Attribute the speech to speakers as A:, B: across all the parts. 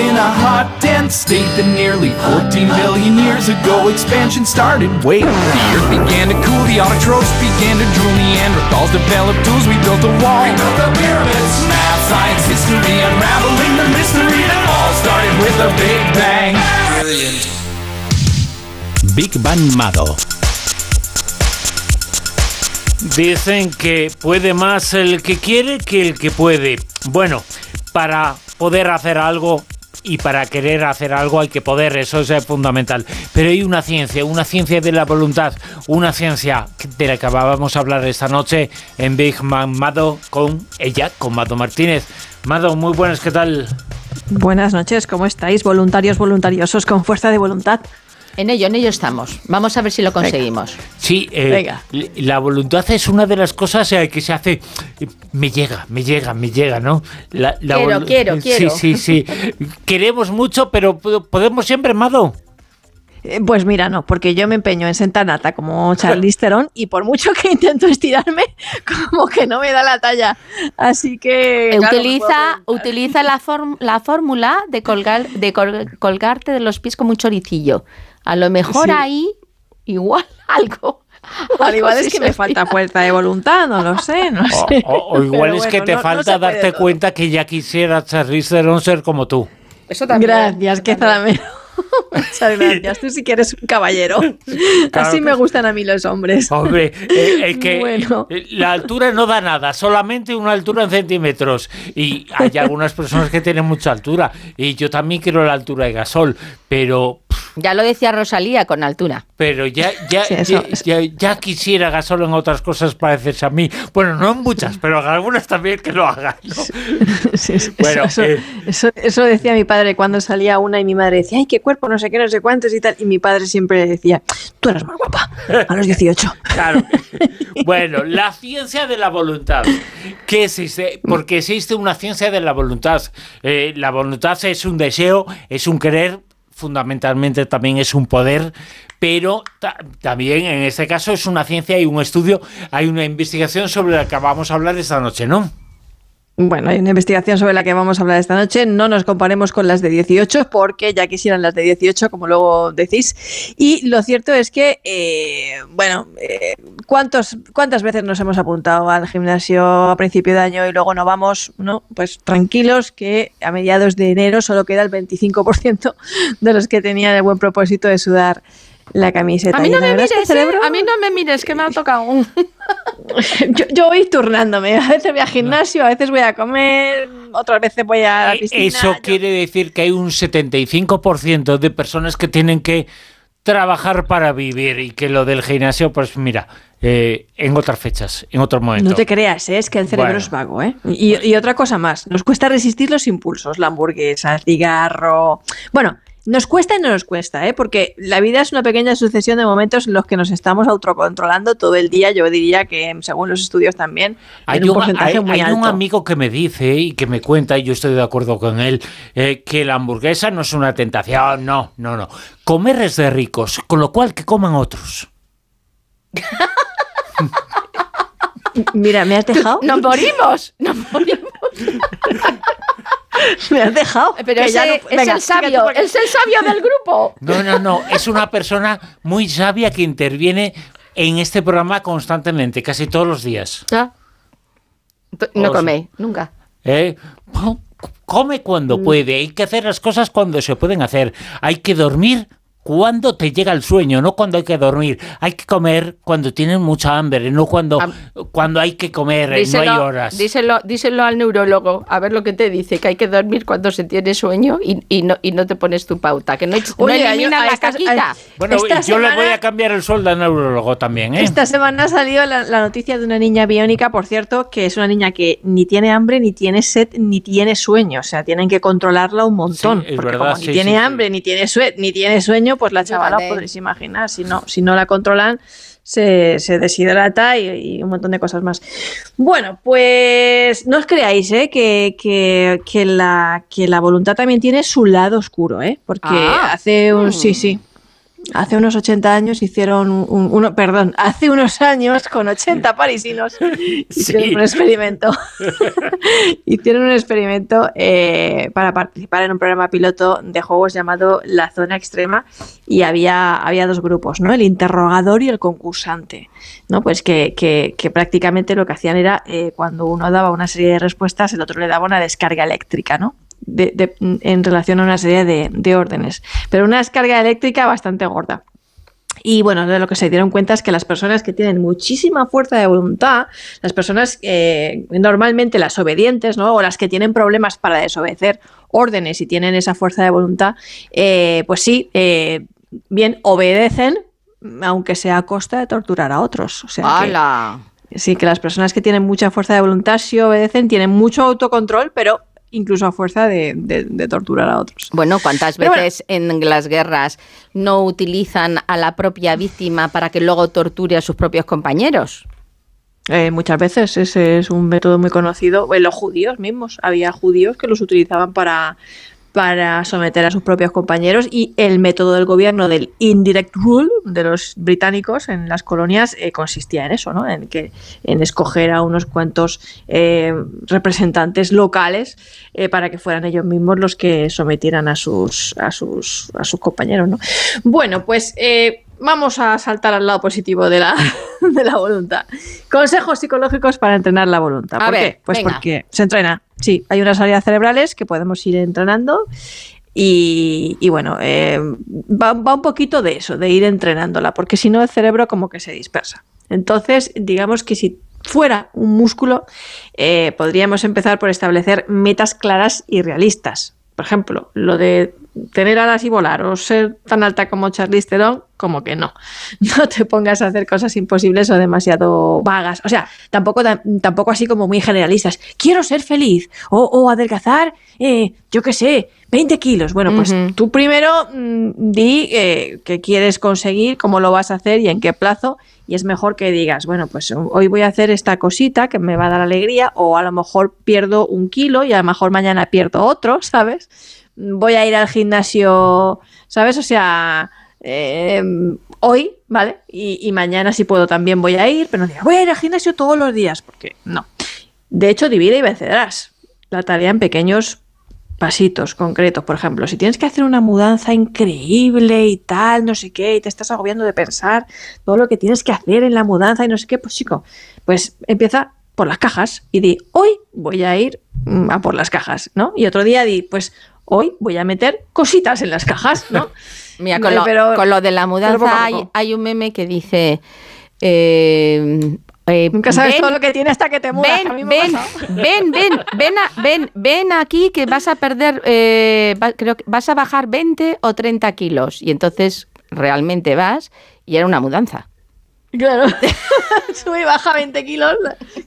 A: in a hot, dense state that nearly 14 billion years ago expansion started. Wait, the earth began to cool, the autotrophs began to drool, Neanderthals developed tools, we built a wall. We built the pyramids, math, science, history, unraveling the mystery that all started with a big bang. Brilliant.
B: Big Bang Mado.
C: Dicen que puede más el que quiere que el que puede. Bueno, para poder hacer algo y para querer hacer algo hay que poder, eso es fundamental. Pero hay una ciencia, una ciencia de la voluntad, una ciencia de la que vamos a hablar esta noche en Big Man Mado con ella, con Mado Martínez. Mado, muy buenas, ¿qué tal?
D: Buenas noches, ¿cómo estáis? Voluntarios, voluntariosos, con fuerza de voluntad.
E: En ello, en ello estamos. Vamos a ver si lo conseguimos.
C: Sí, eh, la voluntad es una de las cosas eh, que se hace. Me llega, me llega, me llega, ¿no?
E: quiero, quiero, quiero.
C: Sí, sí, sí. Queremos mucho, pero podemos siempre, Mado.
D: Eh, pues mira, no, porque yo me empeño en sentar nata como Charlize Theron y por mucho que intento estirarme, como que no me da la talla. Así que...
E: Utiliza, utiliza la, la fórmula de, colgar, de colgarte de los pies como un choricillo. A lo mejor ahí igual algo.
D: Al igual es que me falta fuerza de voluntad, no lo sé, no sé.
C: O, igual es que te falta darte cuenta que ya quisiera Charlize Theron ser como tú.
D: Eso también. Gracias, que menos. Muchas gracias. Tú sí que eres un caballero. Así me gustan a mí los hombres.
C: Hombre, eh, que la altura no da nada, solamente una altura en centímetros. Y hay algunas personas que tienen mucha altura. Y yo también quiero la altura de gasol, pero
E: ya lo decía Rosalía con altura.
C: Pero ya, ya, ya, quisiera Gasol en otras cosas parecerse a mí. Bueno, no en muchas, pero en algunas también que lo hagan.
D: bueno, eh, eso, eso, decía mi padre cuando salía una y mi madre decía, ay, qué cuerpo, no sé qué, no sé cuántos y tal. Y mi padre siempre decía, tú eres más guapa, a los 18.
C: Claro. bueno, la ciencia de la voluntad. ¿Qué existe? Porque existe una ciencia de la voluntad. Eh, la voluntad es un deseo, es un querer fundamentalmente también es un poder, pero también en este caso es una ciencia y un estudio, hay una investigación sobre la que vamos a hablar esta noche, ¿no?
D: Bueno, hay una investigación sobre la que vamos a hablar esta noche. No nos comparemos con las de 18 porque ya quisieran las de 18, como luego decís. Y lo cierto es que, eh, bueno, eh, ¿cuántos, ¿cuántas veces nos hemos apuntado al gimnasio a principio de año y luego no vamos? ¿no? Pues tranquilos que a mediados de enero solo queda el 25% de los que tenían el buen propósito de sudar la camiseta.
E: A mí no me mires, ¿eh? a mí no me mires, que me ha tocado un...
D: yo, voy turnándome, a veces voy al gimnasio, a veces voy a comer, otras veces voy a la eh, piscina.
C: Eso quiere decir que hay un 75% de personas que tienen que trabajar para vivir y que lo del gimnasio, pues mira, eh, en otras fechas, en otros momentos.
D: No te creas, es que el cerebro es vago. ¿eh? Y, y, otra cosa más, nos cuesta resistir los impulsos, la hamburguesa, el cigarro. Bueno, nos cuesta y no nos cuesta, ¿eh? porque la vida es una pequeña sucesión de momentos en los que nos estamos autocontrolando todo el día. Yo diría que, según los estudios también,
C: hay un, porcentaje muy alto. Hay un amigo que me dice y que me cuenta, y yo estoy de acuerdo con él, eh, que la hamburguesa no es una tentación. No, no, no. Comer es de ricos, con lo cual que coman otros.
D: Mira, ¿me has dejado?
E: ¡Nos morimos! ¡Nos morimos!
D: Me has dejado.
E: Pero es el sabio, es el sabio del grupo.
C: No, no, no. Es una persona muy sabia que interviene en este programa constantemente, casi todos los días.
E: Ah. No come, nunca.
C: ¿Eh? Come cuando mm. puede. Hay que hacer las cosas cuando se pueden hacer. Hay que dormir cuando te llega el sueño, no cuando hay que dormir. Hay que comer cuando tienes mucha hambre, no cuando, cuando hay que comer, no hay horas.
E: Díselo, díselo al neurólogo, a ver lo que te dice, que hay que dormir cuando se tiene sueño y, y, no, y no te pones tu pauta, que no, elimina la caquita.
C: Bueno, yo le voy a cambiar el sueldo al neurólogo también. ¿eh?
D: Esta semana ha salido la, noticia de una niña biónica, por cierto, que es una niña que ni tiene hambre, ni tiene sed, ni tiene sueño. O sea, tienen que controlarla un montón. es porque verdad, como ni tiene hambre, ni tiene, sed, ni tiene sueño, pues la chavala os podréis imaginar, si no, si no la controlan, se, deshidrata y, un montón de cosas más. Bueno, pues no os creáis ¿eh? que, la, que la voluntad también tiene su lado oscuro, ¿eh? porque ah. hace un... Sí, mm. sí. Hace unos 80 años hicieron un, uno, perdón, hace unos años con 80 parisinos hicieron un experimento. hicieron un experimento eh, para participar en un programa piloto de juegos llamado La Zona Extrema y había, había dos grupos, ¿no? El interrogador y el concursante, ¿no? Pues que, que- que prácticamente lo que hacían era eh, cuando uno daba una serie de respuestas, el otro le daba una descarga eléctrica, ¿no? De- de- en relación a una serie de, de órdenes. Pero una descarga eléctrica bastante gorda. Y bueno, de lo que se dieron cuenta es que las personas que tienen muchísima fuerza de voluntad, las personas eh, normalmente las obedientes, ¿no? O las que tienen problemas para desobedecer órdenes y tienen esa fuerza de voluntad, eh, pues sí, eh, bien obedecen, aunque sea a costa de torturar a otros. O sea, que-
E: ¡Hala!
D: Sí, que las personas que tienen mucha fuerza de voluntad sí obedecen, tienen mucho autocontrol, pero incluso a fuerza de, de- de torturar a otros.
E: Bueno, ¿cuántas
D: Pero bueno.
E: veces en las guerras no utilizan a la propia víctima para que luego torture a sus propios compañeros?
D: Eh, muchas veces ese es un método muy conocido. En los judíos mismos, había judíos que los utilizaban para, para someter a sus propios compañeros y el método del gobierno del indirect rule de los británicos en las colonias eh, consistía en eso, ¿no? En que en escoger a unos cuantos eh, representantes locales eh, para que fueran ellos mismos los que sometieran a sus a sus a sus compañeros, ¿no? Bueno, pues vamos a saltar al lado positivo de la, de la voluntad. Consejos psicológicos para entrenar la voluntad.
E: A
D: ¿Por
E: ver,
D: qué? Pues
E: venga.
D: porque se entrena. Sí, hay unas áreas cerebrales que podemos ir entrenando y, bueno, eh, va, va un poquito de eso, de ir entrenándola, porque si no el cerebro como que se dispersa. Entonces, digamos que si fuera un músculo, eh, podríamos empezar por establecer metas claras y realistas. Por ejemplo, lo de tener alas y volar o ser tan alta como Charlize Theron, como que no. No te pongas a hacer cosas imposibles o demasiado vagas. O sea, tampoco, tam- tampoco así como muy generalistas. Quiero ser feliz o, o adelgazar, eh, yo qué sé, 20 kilos. Bueno, pues tú primero mm, di eh, qué quieres conseguir, cómo lo vas a hacer y en qué plazo. Y es mejor que digas, bueno, pues hoy voy a hacer esta cosita que me va a dar alegría, o a lo mejor pierdo un kilo y a lo mejor mañana pierdo otro, ¿sabes? Voy a ir al gimnasio, ¿sabes? O sea, eh, hoy, ¿vale? Y, mañana si puedo también voy a ir, pero no diga, voy a ir al gimnasio todos los días, porque no. De hecho, divide y vencerás la tarea en pequeños pasitos concretos. Por ejemplo, si tienes que hacer una mudanza increíble y tal, no sé qué, y te estás agobiando de pensar todo lo que tienes que hacer en la mudanza y no sé qué, pues chico, pues empieza por las cajas y di, hoy voy a ir mm, a por las cajas, ¿no? Y otro día di, pues hoy voy a meter cositas en las cajas, ¿no?
E: Mira, con lo,
D: pero-
E: con lo de la mudanza hay, hay un meme que dice... eh, eh,
D: Nunca sabes
E: ven-
D: todo lo que tiene hasta que te mudas.
E: Ven, ven, ven, ven, ven, a- ven, ven aquí que vas a perder, eh, va- creo que vas a bajar 20 o 30 kilos. Y entonces realmente vas y era una mudanza.
D: Claro. Sube y baja 20 kilos,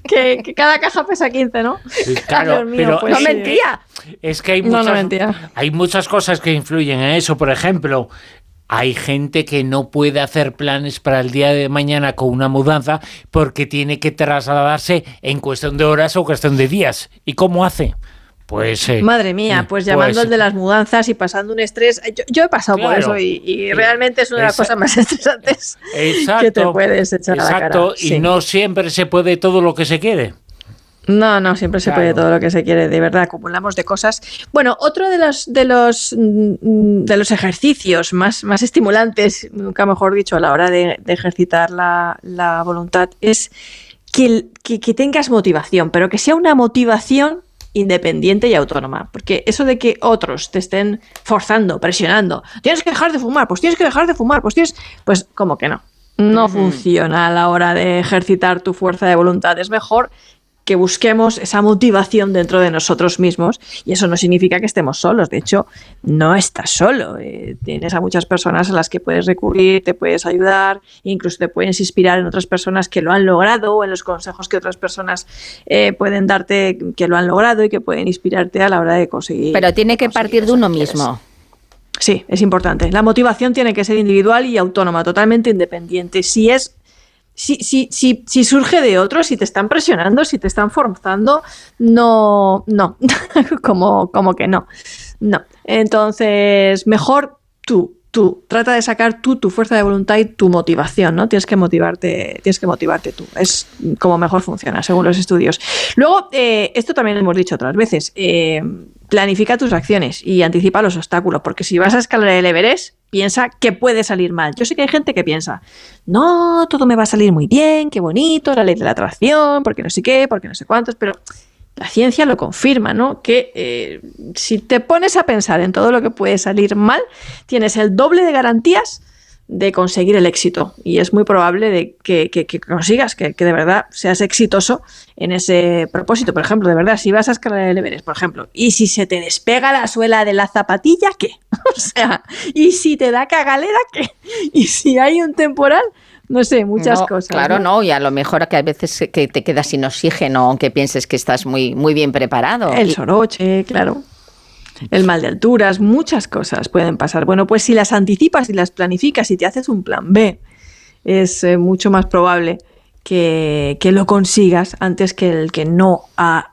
D: que, que cada caja pesa 15, ¿no?
C: Sí, claro,
D: Dios mío,
C: pero
D: pues
E: no
D: sí.
E: mentía.
C: Es que hay
D: No, no
C: muchas, hay muchas cosas que influyen en eso. Por ejemplo, hay gente que no puede hacer planes para el día de mañana con una mudanza porque tiene que trasladarse en cuestión de horas o cuestión de días. ¿Y cómo hace? Pues... eh,
D: Madre mía, pues llamando al de las mudanzas y pasando un estrés. Yo, yo he pasado por eso y, y realmente es una de las cosas más estresantes
C: Exacto,
D: que te puedes echar a la
C: exacto,
D: cara.
C: y
D: Sí.
C: no siempre se puede todo lo que se quiere.
D: No, no, siempre se puede todo lo que se quiere, de verdad, acumulamos de cosas. Bueno, otro de los de los mm, de los ejercicios más, más estimulantes, nunca mejor dicho, a la hora de, de ejercitar la, la voluntad, es que, que tengas motivación, pero que sea una motivación independiente y autónoma. Porque eso de que otros te estén forzando, presionando, tienes que dejar de fumar, pues tienes que dejar de fumar, pues tienes. Pues como que no. No funciona a la hora de ejercitar tu fuerza de voluntad. Es mejor que busquemos esa motivación dentro de nosotros mismos y eso no significa que estemos solos, de hecho no estás solo, eh, tienes a muchas personas a las que puedes recurrir, te puedes ayudar, incluso te puedes inspirar en otras personas que lo han logrado o en los consejos que otras personas eh, pueden darte que lo han logrado y que pueden inspirarte a la hora de conseguir.
E: Pero tiene que partir de uno mismo.
D: Sí, es importante. La motivación tiene que ser individual y autónoma, totalmente independiente. Si es si, si, si, si surge de otros, si te están presionando, si te están forzando, no, no, como, como que no. No. Entonces, mejor tú tú, trata de sacar tú tu fuerza de voluntad y tu motivación, ¿no? Tienes que motivarte, tienes que motivarte tú. Es como mejor funciona, según los estudios. Luego, eh, esto también lo hemos dicho otras veces. eh, planifica tus acciones y anticipa los obstáculos, porque si vas a escalar el Everest, piensa que puede salir mal. Yo sé que hay gente que piensa, no, todo me va a salir muy bien, qué bonito, la ley de la atracción, porque no sé qué, porque no sé cuántos, pero la ciencia lo confirma, ¿no? Que eh, si te pones a pensar en todo lo que puede salir mal, tienes el doble de garantías de conseguir el éxito. Y es muy probable de que, que- que consigas, que, que de verdad seas exitoso en ese propósito. Por ejemplo, de verdad, si vas a escalar el Everest, por ejemplo, y si se te despega la suela de la zapatilla, ¿qué? o sea, y si te da cagalera, ¿qué? Y si hay un temporal, no sé, muchas
E: No,
D: cosas.
E: Claro, no, y a lo mejor que a veces que te quedas sin oxígeno, aunque pienses que estás muy, muy bien preparado.
D: El soroche, claro. El mal de alturas, muchas cosas pueden pasar. Bueno, pues si las anticipas y las planificas y te haces un plan B, es eh, mucho más probable que, que lo consigas antes que el que no ha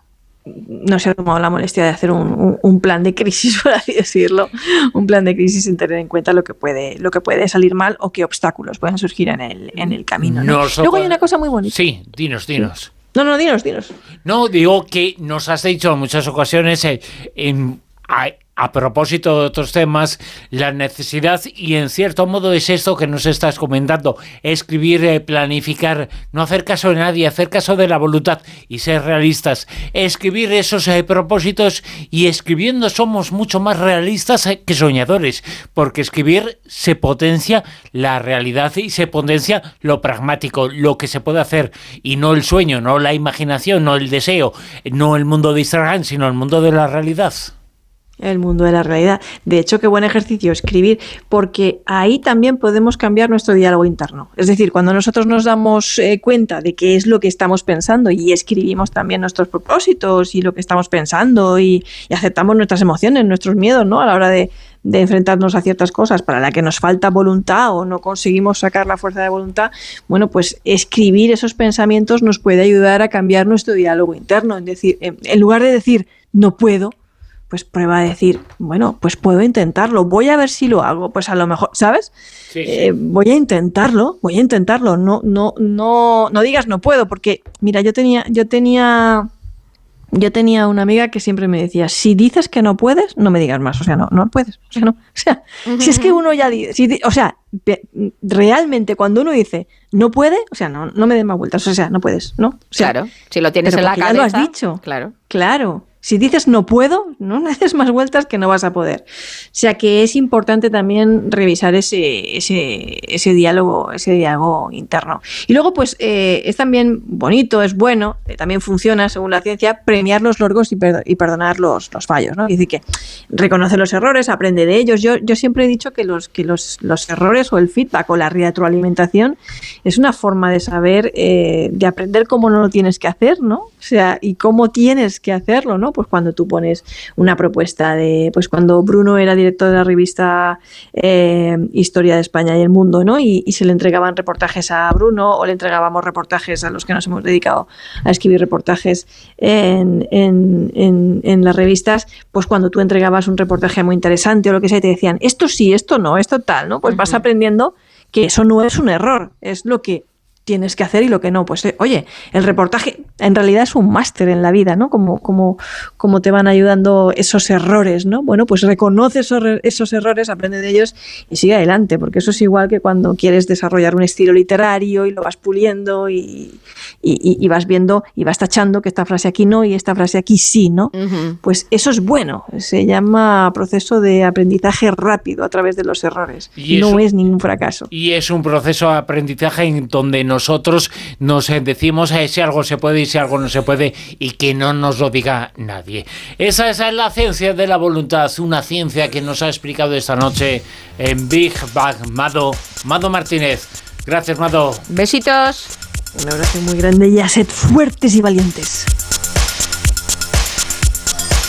D: no se ha tomado la molestia de hacer un, un- un plan de crisis, por así decirlo, un plan de crisis sin tener en cuenta lo que puede, lo que puede salir mal o qué obstáculos pueden surgir en el, en el camino. ¿no?
C: Nos-
D: Luego hay una cosa muy bonita.
C: Sí, dinos, dinos.
D: No, no, dinos, dinos.
C: No, digo que nos has dicho en muchas ocasiones, eh, en- a, propósito de otros temas, la necesidad, y en cierto modo es esto que nos estás comentando, escribir, eh, planificar, no hacer caso de nadie, hacer caso de la voluntad y ser realistas. Escribir esos eh, propósitos y escribiendo somos mucho más realistas eh, que soñadores, porque escribir se potencia la realidad y se potencia lo pragmático, lo que se puede hacer, y no el sueño, no la imaginación, no el deseo, no el mundo de Instagram, sino el mundo de la realidad.
D: El mundo de la realidad. De hecho, qué buen ejercicio escribir, porque ahí también podemos cambiar nuestro diálogo interno. Es decir, cuando nosotros nos damos eh, cuenta de qué es lo que estamos pensando y escribimos también nuestros propósitos y lo que estamos pensando y, aceptamos nuestras emociones, nuestros miedos, ¿no? A la hora de, de enfrentarnos a ciertas cosas para la que nos falta voluntad o no conseguimos sacar la fuerza de voluntad, bueno, pues escribir esos pensamientos nos puede ayudar a cambiar nuestro diálogo interno. Es decir, en, en lugar de decir no puedo, pues prueba a decir, bueno, pues puedo intentarlo, voy a ver si lo hago, pues a lo mejor, ¿sabes?
C: Sí,
D: Eh, voy a intentarlo, voy a intentarlo, no, no, no, no digas no puedo, porque mira, yo tenía, yo tenía, yo tenía una amiga que siempre me decía, si dices que no puedes, no me digas más, o sea, no, no puedes, o sea, no, o sea, si es que uno ya dice, si o sea, realmente cuando uno dice no puede, o sea, no, no me des más vueltas, o sea, no puedes, ¿no? O sea,
E: claro, si lo tienes en la
D: porque ya
E: cabeza.
D: lo has dicho.
E: Claro.
D: Claro. Si dices no puedo, no le más vueltas que no vas a poder. O sea que es importante también revisar ese, ese, ese diálogo, ese diálogo interno. Y luego, pues, eh, es también bonito, es bueno, eh, también funciona, según la ciencia, premiar los logros y perdonar los, los fallos, ¿no? Es decir, que reconoce los errores, aprende de ellos. Yo, yo siempre he dicho que los, que los, los errores o el feedback o la retroalimentación es una forma de saber, eh, de aprender cómo no lo tienes que hacer, ¿no? O sea, y cómo tienes que hacerlo, ¿no? Pues cuando tú pones una propuesta de, pues cuando Bruno era director de la revista eh, Historia de España y el Mundo, ¿no? Y, y se le entregaban reportajes a Bruno o le entregábamos reportajes a los que nos hemos dedicado a escribir reportajes en, en, en, en las revistas, pues cuando tú entregabas un reportaje muy interesante o lo que sea, y te decían, esto sí, esto no, esto tal, ¿no? Pues vas aprendiendo que eso no es un error, es lo que tienes que hacer y lo que no. Pues eh, oye, el reportaje en realidad es un máster en la vida, ¿no? Como, como, como te van ayudando esos errores, ¿no? Bueno, pues reconoce esos, esos errores, aprende de ellos y sigue adelante, porque eso es igual que cuando quieres desarrollar un estilo literario y lo vas puliendo y, y- y- vas viendo y vas tachando que esta frase aquí no y esta frase aquí sí, ¿no?
E: Ujú.
D: Pues eso es bueno, se llama proceso de aprendizaje rápido a través de los errores.
C: Y
D: no
C: eso-
D: es ningún fracaso.
C: Y es un proceso de aprendizaje en donde nosotros nos eh, decimos eh, si algo se puede y si algo no se puede y que no nos lo diga nadie. Esa, esa es la ciencia de la voluntad, una ciencia que nos ha explicado esta noche en Big Bang Mado, Mado Martínez. Gracias, Mado.
E: Besitos.
D: Un abrazo muy grande y a sed fuertes y valientes.